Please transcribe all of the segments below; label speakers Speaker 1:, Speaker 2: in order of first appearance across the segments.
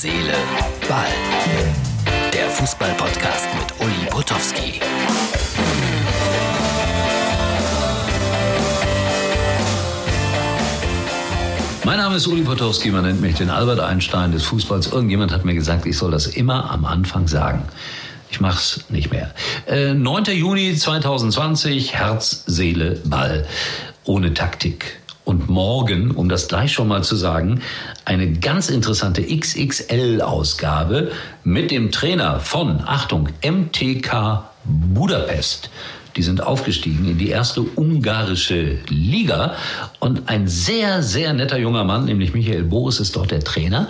Speaker 1: Seele, Ball. Der Fußball-Podcast mit Uli Potowski.
Speaker 2: Mein Name ist Uli Potowski, man nennt mich den Albert Einstein des Fußballs. Irgendjemand hat mir gesagt, ich soll das immer am Anfang sagen. Ich mach's nicht mehr. Äh, 9. Juni 2020, Herz, Seele, Ball. Ohne Taktik. Und morgen, um das gleich schon mal zu sagen, eine ganz interessante XXL-Ausgabe mit dem Trainer von, Achtung, MTK Budapest. Die sind aufgestiegen in die erste ungarische Liga. Und ein sehr, sehr netter junger Mann, nämlich Michael Boris, ist dort der Trainer.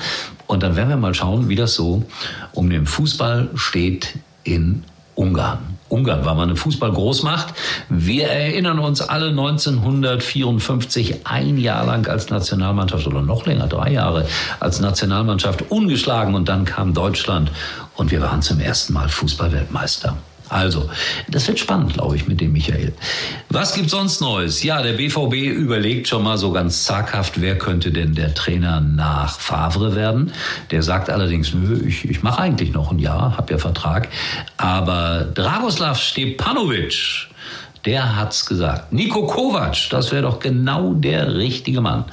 Speaker 2: Und dann werden wir mal schauen, wie das so um den Fußball steht in Ungarn. Ungarn war mal eine Fußballgroßmacht. Wir erinnern uns alle 1954 ein Jahr lang als Nationalmannschaft oder noch länger, drei Jahre als Nationalmannschaft ungeschlagen und dann kam Deutschland und wir waren zum ersten Mal Fußballweltmeister. Also, das wird spannend, glaube ich, mit dem Michael. Was gibt sonst Neues? Ja, der BVB überlegt schon mal so ganz zaghaft, wer könnte denn der Trainer nach Favre werden. Der sagt allerdings, nö, ich, ich mache eigentlich noch ein Jahr, habe ja Vertrag. Aber Dragoslav Stepanovic, der hat's gesagt. Niko Kovac, das wäre doch genau der richtige Mann.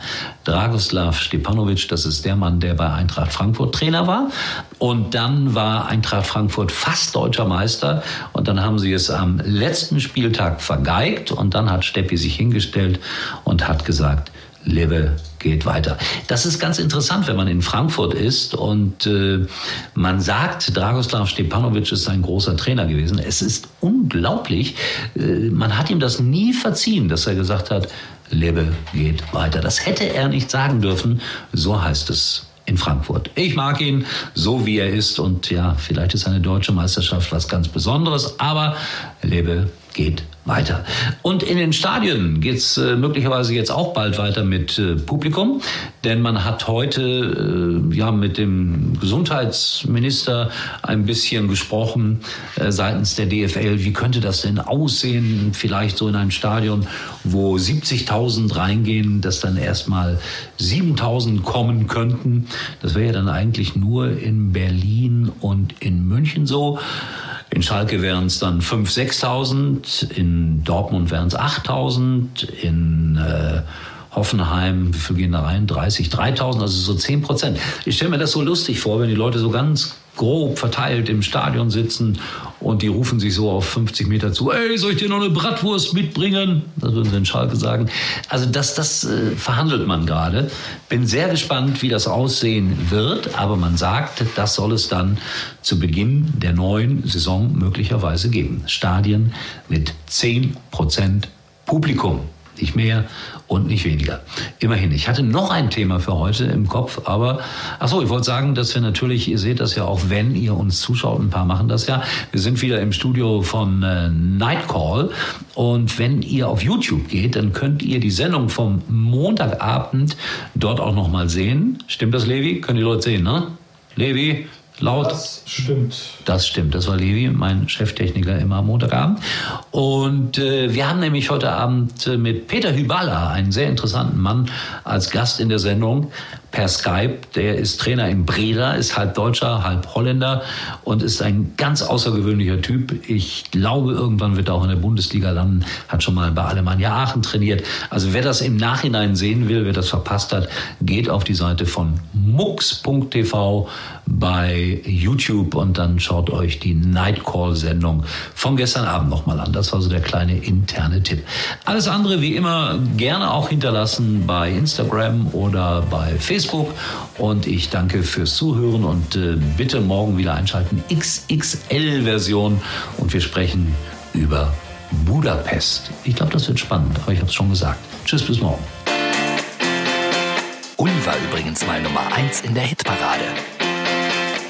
Speaker 2: Dragoslav Stepanovic, das ist der Mann, der bei Eintracht Frankfurt Trainer war. Und dann war Eintracht Frankfurt fast deutscher Meister. Und dann haben sie es am letzten Spieltag vergeigt. Und dann hat Steppi sich hingestellt und hat gesagt, Lebe geht weiter. Das ist ganz interessant, wenn man in Frankfurt ist und äh, man sagt, Dragoslav Stepanovic ist ein großer Trainer gewesen. Es ist unglaublich. Äh, man hat ihm das nie verziehen, dass er gesagt hat, Lebe geht weiter. Das hätte er nicht sagen dürfen. So heißt es in Frankfurt. Ich mag ihn so, wie er ist. Und ja, vielleicht ist eine deutsche Meisterschaft was ganz Besonderes, aber Lebe geht weiter. Und in den Stadien geht's äh, möglicherweise jetzt auch bald weiter mit äh, Publikum, denn man hat heute äh, ja mit dem Gesundheitsminister ein bisschen gesprochen äh, seitens der DFL. Wie könnte das denn aussehen? Vielleicht so in ein Stadion, wo 70.000 reingehen, dass dann erstmal 7.000 kommen könnten. Das wäre ja dann eigentlich nur in Berlin und in München so. In Schalke wären es dann 5.000, 6.000, in Dortmund wären es 8.000, in äh, Hoffenheim, wie viel gehen da rein? 30, 3000, also so 10 Prozent. Ich stelle mir das so lustig vor, wenn die Leute so ganz grob verteilt im Stadion sitzen und die rufen sich so auf 50 Meter zu, ey, soll ich dir noch eine Bratwurst mitbringen? Das würden sie in Schalke sagen. Also das, das äh, verhandelt man gerade. Bin sehr gespannt, wie das aussehen wird, aber man sagt, das soll es dann zu Beginn der neuen Saison möglicherweise geben. Stadien mit 10 Prozent Publikum nicht mehr und nicht weniger. Immerhin. Ich hatte noch ein Thema für heute im Kopf, aber ach so, ich wollte sagen, dass wir natürlich, ihr seht das ja auch, wenn ihr uns zuschaut, ein paar machen das ja. Wir sind wieder im Studio von äh, Nightcall und wenn ihr auf YouTube geht, dann könnt ihr die Sendung vom Montagabend dort auch noch mal sehen. Stimmt das, Levi? Können die Leute sehen, ne? Levi, laut.
Speaker 3: Das stimmt.
Speaker 2: Das stimmt. Das war Levi, mein Cheftechniker immer am Montagabend. Und äh, wir haben nämlich heute Abend äh, mit Peter Hyballa, einen sehr interessanten Mann, als Gast in der Sendung per Skype. Der ist Trainer in Breda, ist halb Deutscher, halb Holländer und ist ein ganz außergewöhnlicher Typ. Ich glaube, irgendwann wird er auch in der Bundesliga landen. Hat schon mal bei Alemannia Aachen trainiert. Also wer das im Nachhinein sehen will, wer das verpasst hat, geht auf die Seite von mux.tv bei YouTube und dann schaut euch die Nightcall-Sendung von gestern Abend nochmal an. Das war so der kleine interne Tipp. Alles andere wie immer gerne auch hinterlassen bei Instagram oder bei Facebook. Und ich danke fürs Zuhören und äh, bitte morgen wieder einschalten. XXL-Version und wir sprechen über Budapest. Ich glaube, das wird spannend, aber ich habe es schon gesagt. Tschüss, bis morgen.
Speaker 1: Uli war übrigens mal Nummer 1 in der Hitparade.